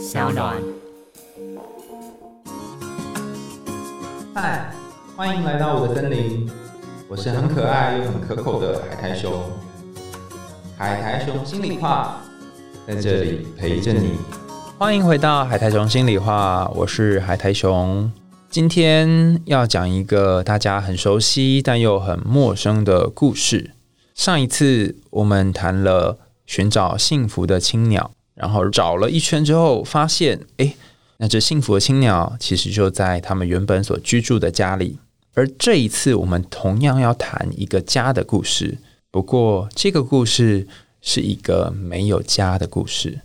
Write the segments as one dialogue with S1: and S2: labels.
S1: 小暖。
S2: 嗨，欢迎来到我的森林，我是很可爱又很可口的海苔熊。海苔熊心里话，在这里陪着你。欢迎回到海苔熊心里话，我是海苔熊。今天要讲一个大家很熟悉但又很陌生的故事。上一次我们谈了寻找幸福的青鸟，然后找了一圈之后，发现，哎，那只幸福的青鸟其实就在他们原本所居住的家里。而这一次，我们同样要谈一个家的故事，不过这个故事是一个没有家的故事。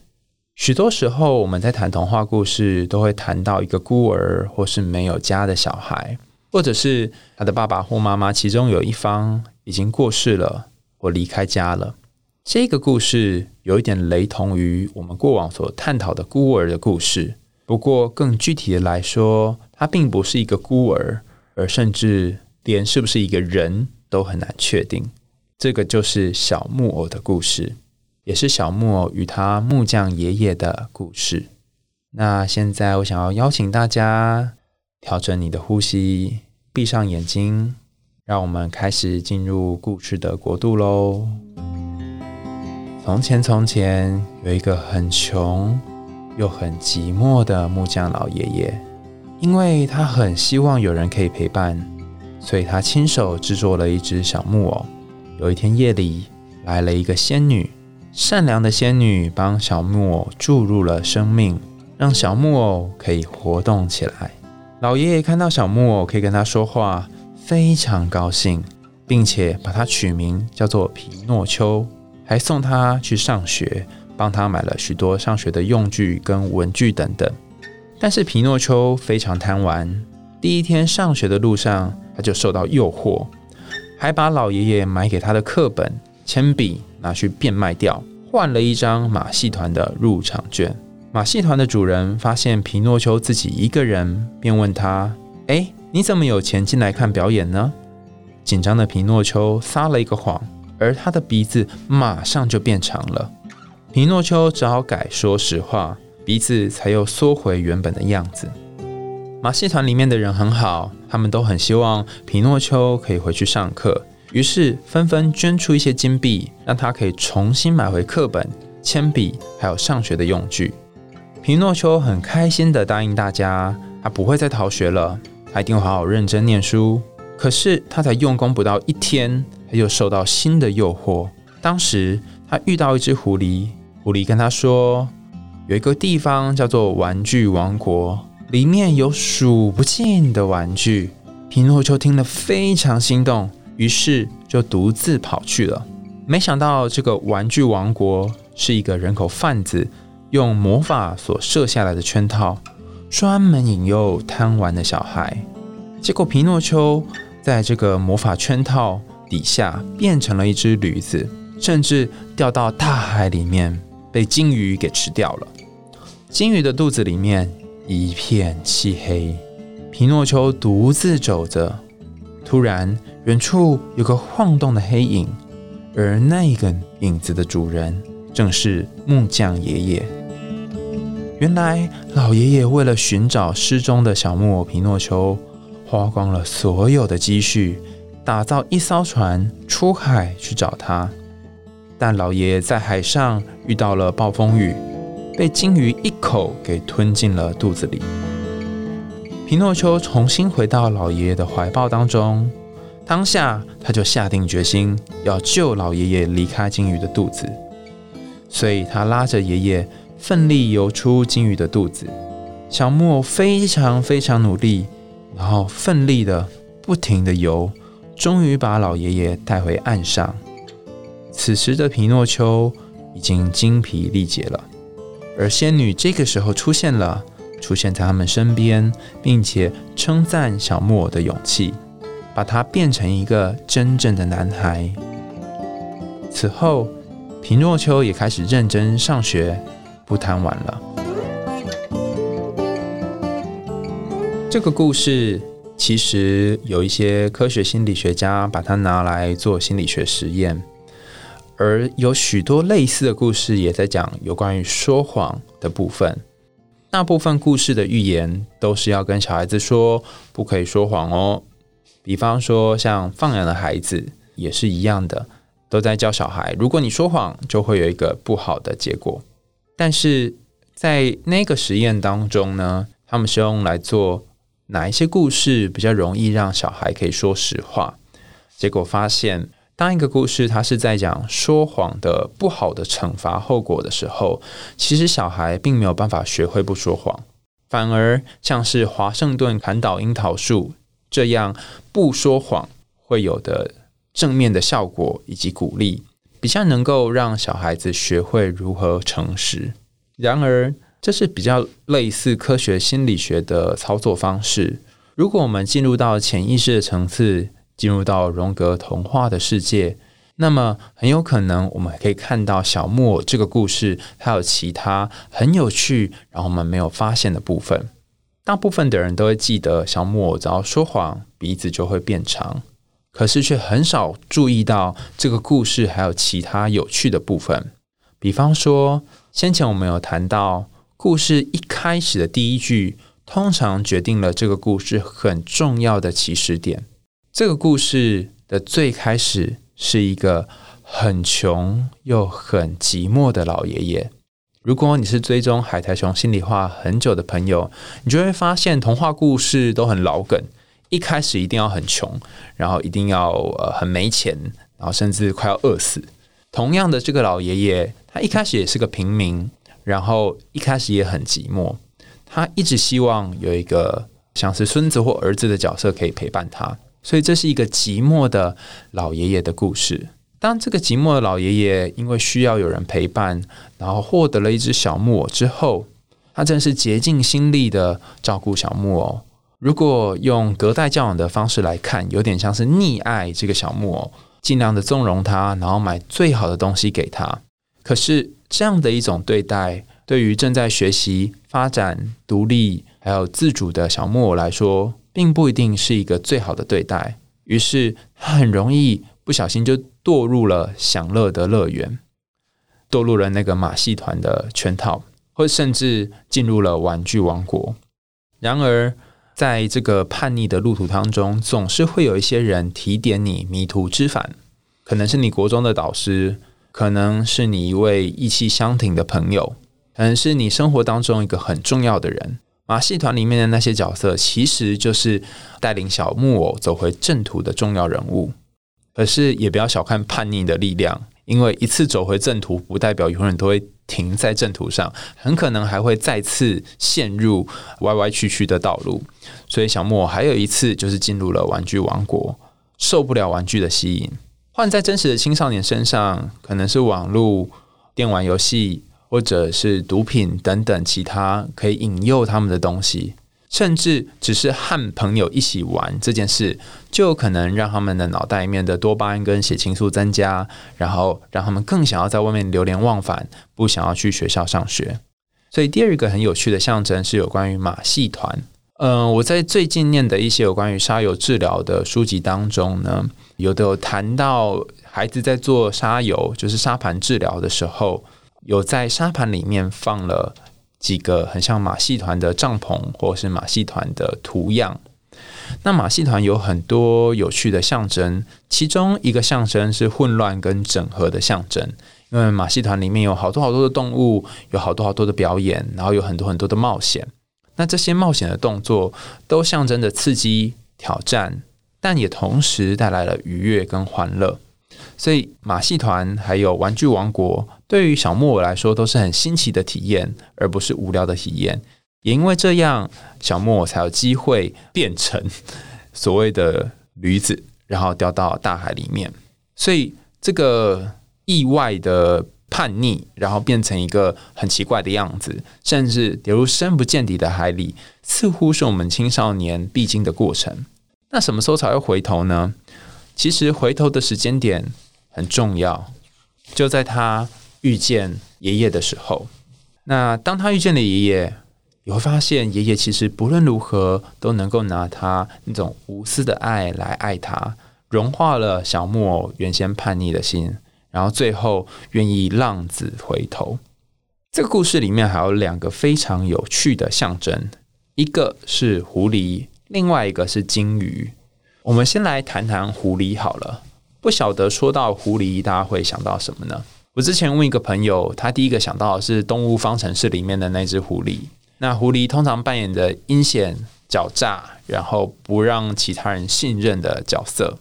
S2: 许多时候，我们在谈童话故事，都会谈到一个孤儿或是没有家的小孩，或者是他的爸爸或妈妈，其中有一方已经过世了或离开家了。这个故事有一点雷同于我们过往所探讨的孤儿的故事，不过更具体的来说，他并不是一个孤儿，而甚至连是不是一个人都很难确定。这个就是小木偶的故事。也是小木偶与他木匠爷爷的故事。那现在我想要邀请大家调整你的呼吸，闭上眼睛，让我们开始进入故事的国度喽。从前，从前有一个很穷又很寂寞的木匠老爷爷，因为他很希望有人可以陪伴，所以他亲手制作了一只小木偶。有一天夜里，来了一个仙女。善良的仙女帮小木偶注入了生命，让小木偶可以活动起来。老爷爷看到小木偶可以跟他说话，非常高兴，并且把它取名叫做皮诺丘，还送他去上学，帮他买了许多上学的用具跟文具等等。但是皮诺丘非常贪玩，第一天上学的路上他就受到诱惑，还把老爷爷买给他的课本、铅笔。拿去变卖掉，换了一张马戏团的入场券。马戏团的主人发现皮诺丘自己一个人，便问他：“哎，你怎么有钱进来看表演呢？”紧张的皮诺丘撒了一个谎，而他的鼻子马上就变长了。皮诺丘只好改说实话，鼻子才又缩回原本的样子。马戏团里面的人很好，他们都很希望皮诺丘可以回去上课。于是纷纷捐出一些金币，让他可以重新买回课本、铅笔，还有上学的用具。皮诺丘很开心的答应大家，他不会再逃学了，他一定会好好认真念书。可是他才用功不到一天，又受到新的诱惑。当时他遇到一只狐狸，狐狸跟他说，有一个地方叫做玩具王国，里面有数不尽的玩具。皮诺丘听了非常心动。于是就独自跑去了。没想到这个玩具王国是一个人口贩子用魔法所设下来的圈套，专门引诱贪玩的小孩。结果皮诺丘在这个魔法圈套底下变成了一只驴子，甚至掉到大海里面，被鲸鱼给吃掉了。鲸鱼的肚子里面一片漆黑，皮诺丘独自走着，突然。远处有个晃动的黑影，而那个影子的主人正是木匠爷爷。原来老爷爷为了寻找失踪的小木偶皮诺丘，花光了所有的积蓄，打造一艘船出海去找他。但老爷爷在海上遇到了暴风雨，被鲸鱼一口给吞进了肚子里。皮诺丘重新回到老爷爷的怀抱当中。当下，他就下定决心要救老爷爷离开鲸鱼的肚子，所以他拉着爷爷奋力游出鲸鱼的肚子。小木偶非常非常努力，然后奋力的不停的游，终于把老爷爷带回岸上。此时的皮诺丘已经精疲力竭了，而仙女这个时候出现了，出现在他们身边，并且称赞小木偶的勇气。把他变成一个真正的男孩。此后，皮诺丘也开始认真上学，不贪玩了。这个故事其实有一些科学心理学家把它拿来做心理学实验，而有许多类似的故事也在讲有关于说谎的部分。大部分故事的寓言都是要跟小孩子说不可以说谎哦。比方说，像放养的孩子也是一样的，都在教小孩，如果你说谎，就会有一个不好的结果。但是在那个实验当中呢，他们是用来做哪一些故事比较容易让小孩可以说实话？结果发现，当一个故事它是在讲说谎的不好的惩罚后果的时候，其实小孩并没有办法学会不说谎，反而像是华盛顿砍倒樱桃树这样不说谎会有的正面的效果以及鼓励，比较能够让小孩子学会如何诚实。然而，这是比较类似科学心理学的操作方式。如果我们进入到潜意识的层次，进入到荣格童话的世界，那么很有可能我们可以看到小木偶这个故事，还有其他很有趣，然后我们没有发现的部分。大部分的人都会记得，小木偶只要说谎，鼻子就会变长，可是却很少注意到这个故事还有其他有趣的部分。比方说，先前我们有谈到，故事一开始的第一句，通常决定了这个故事很重要的起始点。这个故事的最开始是一个很穷又很寂寞的老爷爷。如果你是追踪海苔熊心里话很久的朋友，你就会发现童话故事都很老梗。一开始一定要很穷，然后一定要呃很没钱，然后甚至快要饿死。同样的，这个老爷爷他一开始也是个平民，然后一开始也很寂寞。他一直希望有一个像是孙子或儿子的角色可以陪伴他。所以这是一个寂寞的老爷爷的故事。当这个寂寞的老爷爷因为需要有人陪伴，然后获得了一只小木偶之后，他真是竭尽心力的照顾小木偶。如果用隔代教养的方式来看，有点像是溺爱这个小木偶，尽量的纵容他，然后买最好的东西给他。可是这样的一种对待，对于正在学习、发展、独立还有自主的小木偶来说，并不一定是一个最好的对待，于是他很容易不小心就堕入了享乐的乐园，堕入了那个马戏团的圈套，或甚至进入了玩具王国。然而，在这个叛逆的路途当中，总是会有一些人提点你迷途知返，可能是你国中的导师，可能是你一位意气相挺的朋友，可能是你生活当中一个很重要的人。马戏团里面的那些角色，其实就是带领小木偶走回正途的重要人物。可是也不要小看叛逆的力量，因为一次走回正途，不代表永远都会停在正途上，很可能还会再次陷入歪歪曲曲的道路。所以小木偶还有一次就是进入了玩具王国，受不了玩具的吸引。换在真实的青少年身上，可能是网络电玩游戏。或者是毒品等等其他可以引诱他们的东西，甚至只是和朋友一起玩这件事，就有可能让他们的脑袋里面的多巴胺跟血清素增加，然后让他们更想要在外面流连忘返，不想要去学校上学。所以第二个很有趣的象征是有关于马戏团。嗯，我在最近念的一些有关于沙游治疗的书籍当中呢，有的有谈到孩子在做沙游，就是沙盘治疗的时候。有在沙盘里面放了几个很像马戏团的帐篷，或是马戏团的图样。那马戏团有很多有趣的象征，其中一个象征是混乱跟整合的象征。因为马戏团里面有好多好多的动物，有好多好多的表演，然后有很多很多的冒险。那这些冒险的动作都象征着刺激、挑战，但也同时带来了愉悦跟欢乐。所以马戏团还有玩具王国。对于小木偶来说，都是很新奇的体验，而不是无聊的体验。也因为这样，小木偶才有机会变成 所谓的驴子，然后掉到大海里面。所以，这个意外的叛逆，然后变成一个很奇怪的样子，甚至跌入深不见底的海里，似乎是我们青少年必经的过程。那什么时候才会回头呢？其实，回头的时间点很重要，就在他。遇见爷爷的时候，那当他遇见了爷爷，你会发现爷爷其实不论如何都能够拿他那种无私的爱来爱他，融化了小木偶原先叛逆的心，然后最后愿意浪子回头。这个故事里面还有两个非常有趣的象征，一个是狐狸，另外一个是金鱼。我们先来谈谈狐狸好了。不晓得说到狐狸，大家会想到什么呢？我之前问一个朋友，他第一个想到的是《动物方程式》里面的那只狐狸。那狐狸通常扮演着阴险、狡诈，然后不让其他人信任的角色。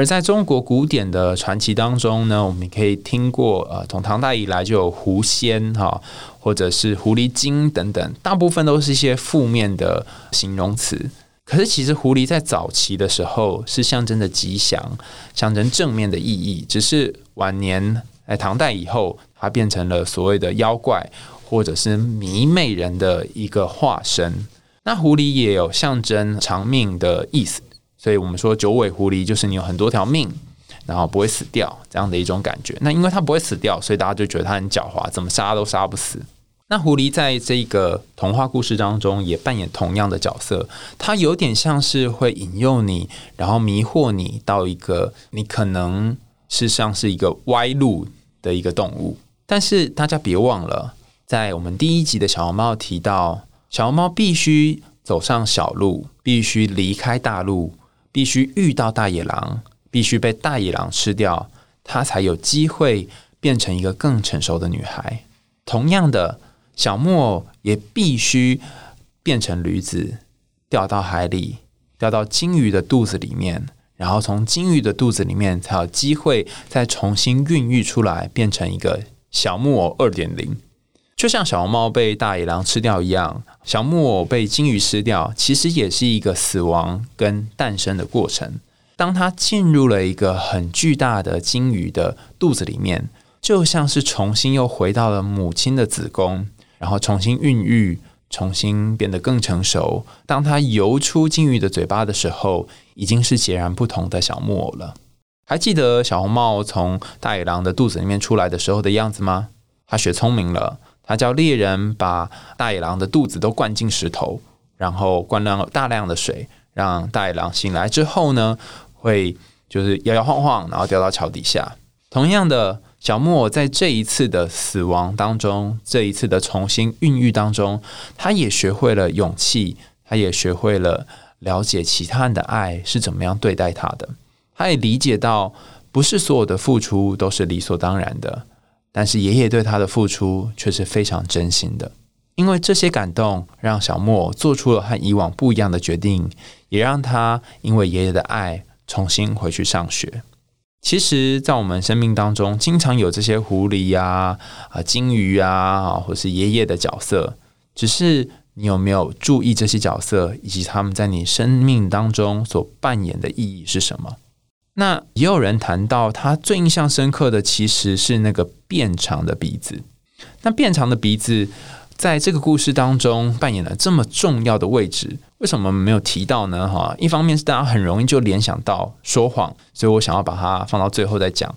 S2: 而在中国古典的传奇当中呢，我们可以听过，呃，从唐代以来就有狐仙哈，或者是狐狸精等等，大部分都是一些负面的形容词。可是，其实狐狸在早期的时候是象征着吉祥、象征正面的意义。只是晚年在唐代以后，它变成了所谓的妖怪或者是迷媚人的一个化身。那狐狸也有象征长命的意思，所以我们说九尾狐狸就是你有很多条命，然后不会死掉这样的一种感觉。那因为它不会死掉，所以大家就觉得它很狡猾，怎么杀都杀不死。那狐狸在这个童话故事当中也扮演同样的角色，它有点像是会引诱你，然后迷惑你到一个你可能事实上是一个歪路的一个动物。但是大家别忘了，在我们第一集的小红帽提到，小红帽必须走上小路，必须离开大路，必须遇到大野狼，必须被大野狼吃掉，它才有机会变成一个更成熟的女孩。同样的。小木偶也必须变成驴子，掉到海里，掉到金鱼的肚子里面，然后从金鱼的肚子里面才有机会再重新孕育出来，变成一个小木偶二点零。就像小红帽被大野狼吃掉一样，小木偶被金鱼吃掉，其实也是一个死亡跟诞生的过程。当它进入了一个很巨大的金鱼的肚子里面，就像是重新又回到了母亲的子宫。然后重新孕育，重新变得更成熟。当它游出金鱼的嘴巴的时候，已经是截然不同的小木偶了。还记得小红帽从大野狼的肚子里面出来的时候的样子吗？他学聪明了，他叫猎人把大野狼的肚子都灌进石头，然后灌了大量的水，让大野狼醒来之后呢，会就是摇摇晃晃，然后掉到桥底下。同样的。小木偶在这一次的死亡当中，这一次的重新孕育当中，他也学会了勇气，他也学会了了解其他人的爱是怎么样对待他的。他也理解到，不是所有的付出都是理所当然的，但是爷爷对他的付出却是非常真心的。因为这些感动，让小莫做出了和以往不一样的决定，也让他因为爷爷的爱，重新回去上学。其实，在我们生命当中，经常有这些狐狸呀、啊金鱼啊，或是爷爷的角色。只是你有没有注意这些角色，以及他们在你生命当中所扮演的意义是什么？那也有人谈到，他最印象深刻的其实是那个变长的鼻子。那变长的鼻子。在这个故事当中扮演了这么重要的位置，为什么没有提到呢？哈，一方面是大家很容易就联想到说谎，所以我想要把它放到最后再讲。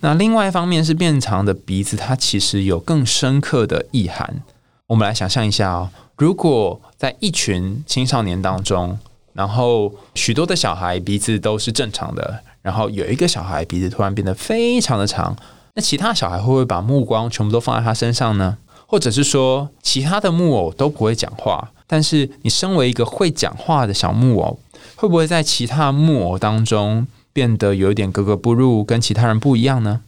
S2: 那另外一方面是变长的鼻子，它其实有更深刻的意涵。我们来想象一下哦，如果在一群青少年当中，然后许多的小孩鼻子都是正常的，然后有一个小孩鼻子突然变得非常的长，那其他小孩会不会把目光全部都放在他身上呢？或者是说，其他的木偶都不会讲话，但是你身为一个会讲话的小木偶，会不会在其他木偶当中变得有一点格格不入，跟其他人不一样呢？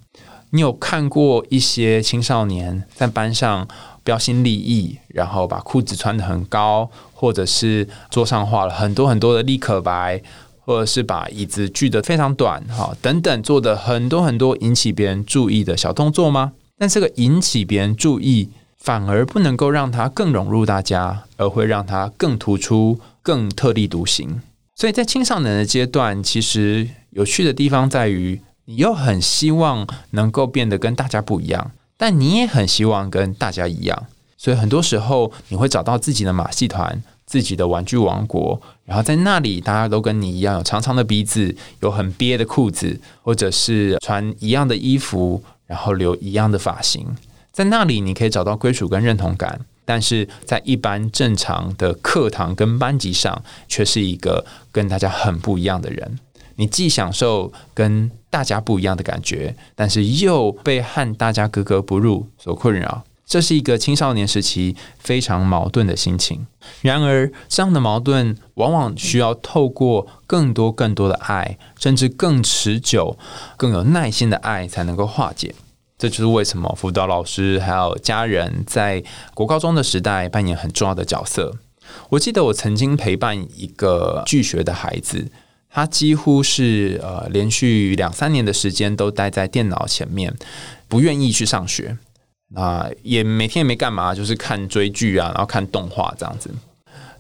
S2: 你有看过一些青少年在班上标新立异，然后把裤子穿得很高，或者是桌上画了很多很多的立可白，或者是把椅子锯得非常短，哈，等等，做的很多很多引起别人注意的小动作吗？但这个引起别人注意。反而不能够让它更融入大家，而会让它更突出、更特立独行。所以在青少年的阶段，其实有趣的地方在于，你又很希望能够变得跟大家不一样，但你也很希望跟大家一样。所以很多时候，你会找到自己的马戏团、自己的玩具王国，然后在那里，大家都跟你一样，有长长的鼻子，有很憋的裤子，或者是穿一样的衣服，然后留一样的发型。在那里，你可以找到归属跟认同感，但是在一般正常的课堂跟班级上，却是一个跟大家很不一样的人。你既享受跟大家不一样的感觉，但是又被和大家格格不入所困扰。这是一个青少年时期非常矛盾的心情。然而，这样的矛盾往往需要透过更多、更多的爱，甚至更持久、更有耐心的爱，才能够化解。这就是为什么辅导老师还有家人在国高中的时代扮演很重要的角色。我记得我曾经陪伴一个拒学的孩子，他几乎是呃连续两三年的时间都待在电脑前面，不愿意去上学。啊，也每天也没干嘛，就是看追剧啊，然后看动画这样子。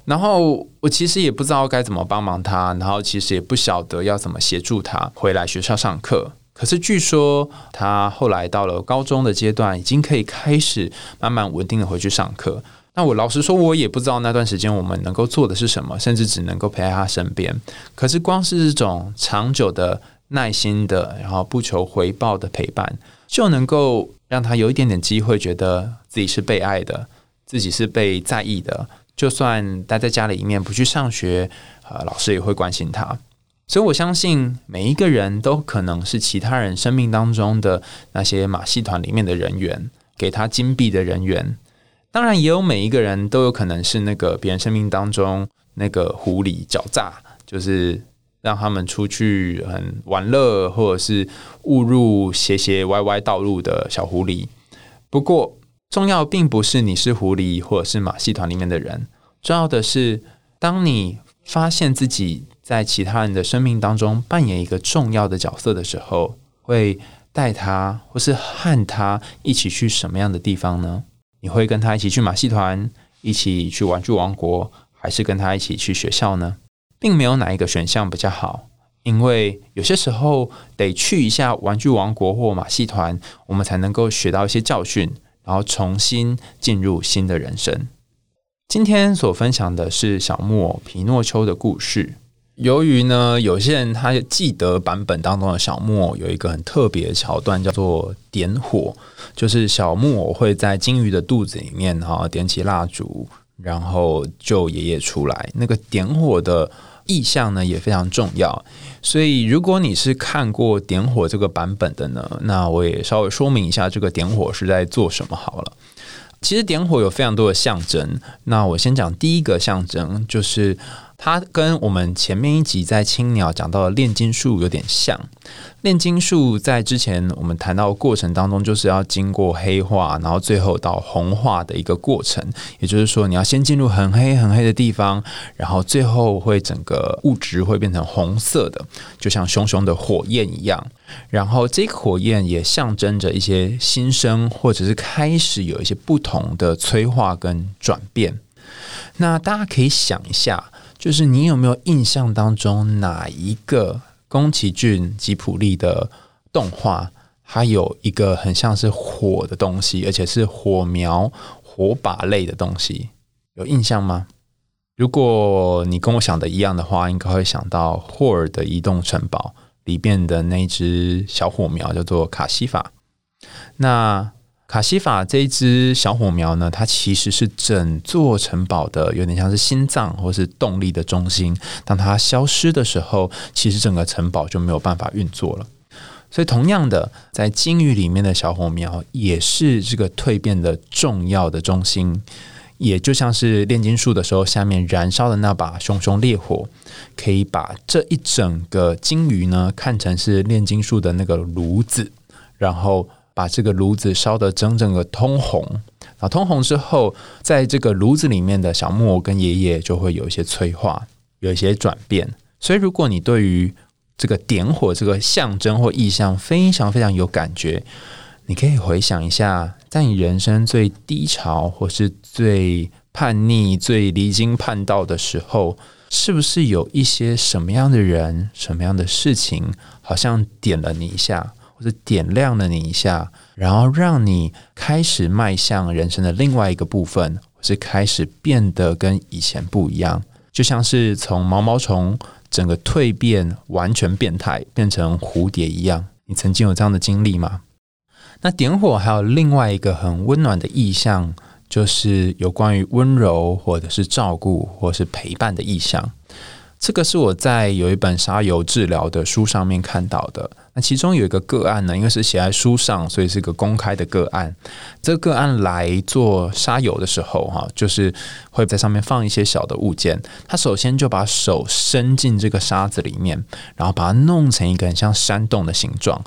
S2: 然后我其实也不知道该怎么帮忙他，然后其实也不晓得要怎么协助他回来学校上课。可是据说他后来到了高中的阶段，已经可以开始慢慢稳定的回去上课。那我老实说，我也不知道那段时间我们能够做的是什么，甚至只能够陪在他身边。可是光是这种长久的、耐心的，然后不求回报的陪伴，就能够。让他有一点点机会，觉得自己是被爱的，自己是被在意的。就算待在家里面不去上学，呃，老师也会关心他。所以我相信每一个人都可能是其他人生命当中的那些马戏团里面的人员，给他金币的人员。当然，也有每一个人都有可能是那个别人生命当中那个狐狸狡诈，就是。让他们出去很玩乐，或者是误入斜斜歪歪道路的小狐狸。不过，重要并不是你是狐狸或者是马戏团里面的人，重要的是，当你发现自己在其他人的生命当中扮演一个重要的角色的时候，会带他或是和他一起去什么样的地方呢？你会跟他一起去马戏团，一起去玩具王国，还是跟他一起去学校呢？并没有哪一个选项比较好，因为有些时候得去一下玩具王国或马戏团，我们才能够学到一些教训，然后重新进入新的人生。今天所分享的是小木偶皮诺丘的故事。由于呢，有些人他记得版本当中的小木偶有一个很特别的桥段，叫做点火，就是小木偶会在金鱼的肚子里面哈点起蜡烛。然后救爷爷出来，那个点火的意象呢也非常重要。所以，如果你是看过点火这个版本的呢，那我也稍微说明一下这个点火是在做什么好了。其实点火有非常多的象征，那我先讲第一个象征，就是它跟我们前面一集在青鸟讲到的炼金术有点像。炼金术在之前我们谈到过程当中，就是要经过黑化，然后最后到红化的一个过程。也就是说，你要先进入很黑很黑的地方，然后最后会整个物质会变成红色的，就像熊熊的火焰一样。然后这个火焰也象征着一些新生，或者是开始有一些不同的催化跟转变。那大家可以想一下，就是你有没有印象当中哪一个？宫崎骏吉普力的动画，它有一个很像是火的东西，而且是火苗、火把类的东西，有印象吗？如果你跟我想的一样的话，应该会想到霍尔的移动城堡里边的那只小火苗，叫做卡西法。那卡西法这一只小火苗呢，它其实是整座城堡的有点像是心脏或是动力的中心。当它消失的时候，其实整个城堡就没有办法运作了。所以，同样的，在鲸鱼里面的小火苗也是这个蜕变的重要的中心，也就像是炼金术的时候，下面燃烧的那把熊熊烈火，可以把这一整个鲸鱼呢看成是炼金术的那个炉子，然后。把这个炉子烧得整整个通红，啊，通红之后，在这个炉子里面的小木偶跟爷爷就会有一些催化，有一些转变。所以，如果你对于这个点火这个象征或意象非常非常有感觉，你可以回想一下，在你人生最低潮或是最叛逆、最离经叛道的时候，是不是有一些什么样的人、什么样的事情，好像点了你一下？或者点亮了你一下，然后让你开始迈向人生的另外一个部分，或是开始变得跟以前不一样，就像是从毛毛虫整个蜕变完全变态变成蝴蝶一样。你曾经有这样的经历吗？那点火还有另外一个很温暖的意象，就是有关于温柔或者是照顾或是陪伴的意象。这个是我在有一本沙油治疗的书上面看到的。那其中有一个个案呢，因为是写在书上，所以是个公开的个案。这个个案来做沙友的时候，哈，就是会在上面放一些小的物件。他首先就把手伸进这个沙子里面，然后把它弄成一个很像山洞的形状。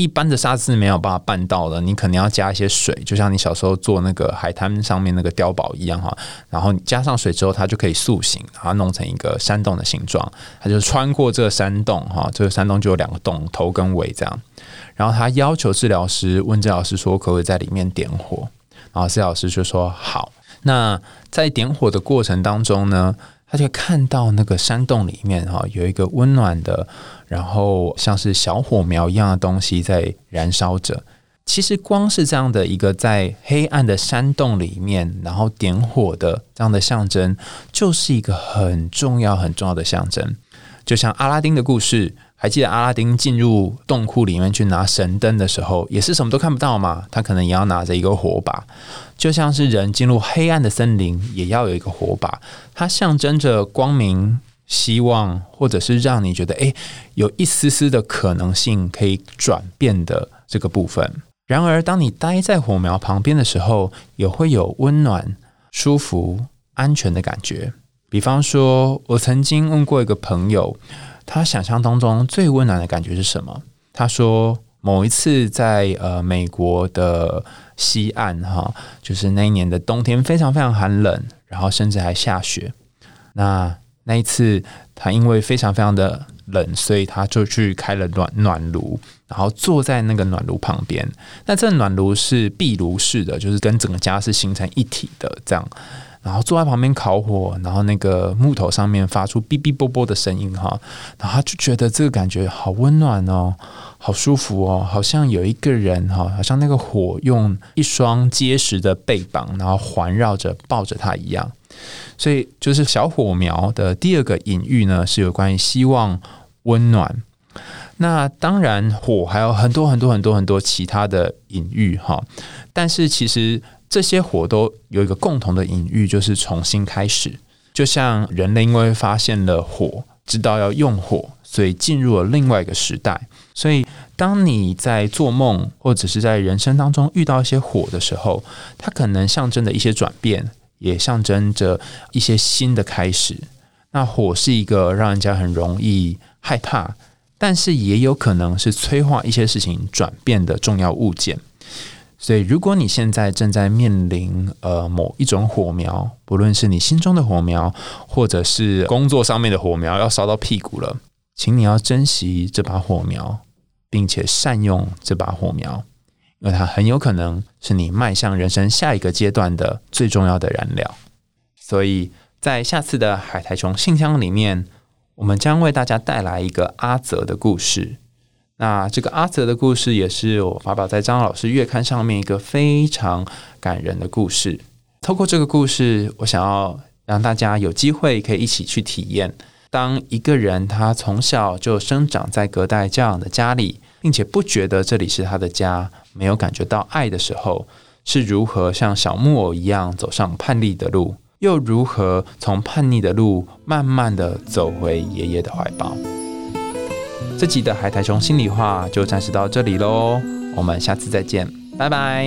S2: 一般的沙子是没有办法办到的，你可能要加一些水，就像你小时候做那个海滩上面那个碉堡一样哈。然后你加上水之后，它就可以塑形，然后弄成一个山洞的形状。它就穿过这个山洞哈，这个山洞就有两个洞，头跟尾这样。然后他要求治疗师问治疗师说，可不可以在里面点火？然后治疗师就说好。那在点火的过程当中呢，他就看到那个山洞里面哈有一个温暖的。然后像是小火苗一样的东西在燃烧着。其实光是这样的一个在黑暗的山洞里面，然后点火的这样的象征，就是一个很重要很重要的象征。就像阿拉丁的故事，还记得阿拉丁进入洞窟里面去拿神灯的时候，也是什么都看不到嘛？他可能也要拿着一个火把。就像是人进入黑暗的森林，也要有一个火把，它象征着光明。希望，或者是让你觉得，诶，有一丝丝的可能性可以转变的这个部分。然而，当你待在火苗旁边的时候，也会有温暖、舒服、安全的感觉。比方说，我曾经问过一个朋友，他想象当中最温暖的感觉是什么？他说，某一次在呃美国的西岸，哈，就是那一年的冬天非常非常寒冷，然后甚至还下雪。那那一次，他因为非常非常的冷，所以他就去开了暖暖炉，然后坐在那个暖炉旁边。那这暖炉是壁炉式的，就是跟整个家是形成一体的这样。然后坐在旁边烤火，然后那个木头上面发出哔哔啵啵的声音哈，然后他就觉得这个感觉好温暖哦，好舒服哦，好像有一个人哈，好像那个火用一双结实的背膀，然后环绕着抱着他一样。所以，就是小火苗的第二个隐喻呢，是有关于希望、温暖。那当然，火还有很多很多很多很多其他的隐喻哈。但是，其实这些火都有一个共同的隐喻，就是重新开始。就像人类因为发现了火，知道要用火，所以进入了另外一个时代。所以，当你在做梦或者是在人生当中遇到一些火的时候，它可能象征的一些转变。也象征着一些新的开始。那火是一个让人家很容易害怕，但是也有可能是催化一些事情转变的重要物件。所以，如果你现在正在面临呃某一种火苗，不论是你心中的火苗，或者是工作上面的火苗，要烧到屁股了，请你要珍惜这把火苗，并且善用这把火苗。因为它很有可能是你迈向人生下一个阶段的最重要的燃料，所以在下次的海苔熊信箱里面，我们将为大家带来一个阿泽的故事。那这个阿泽的故事也是我发表在张老师月刊上面一个非常感人的故事。透过这个故事，我想要让大家有机会可以一起去体验，当一个人他从小就生长在隔代教养的家里。并且不觉得这里是他的家，没有感觉到爱的时候，是如何像小木偶一样走上叛逆的路，又如何从叛逆的路慢慢的走回爷爷的怀抱？这集的海苔熊心里话就暂时到这里喽，我们下次再见，拜拜。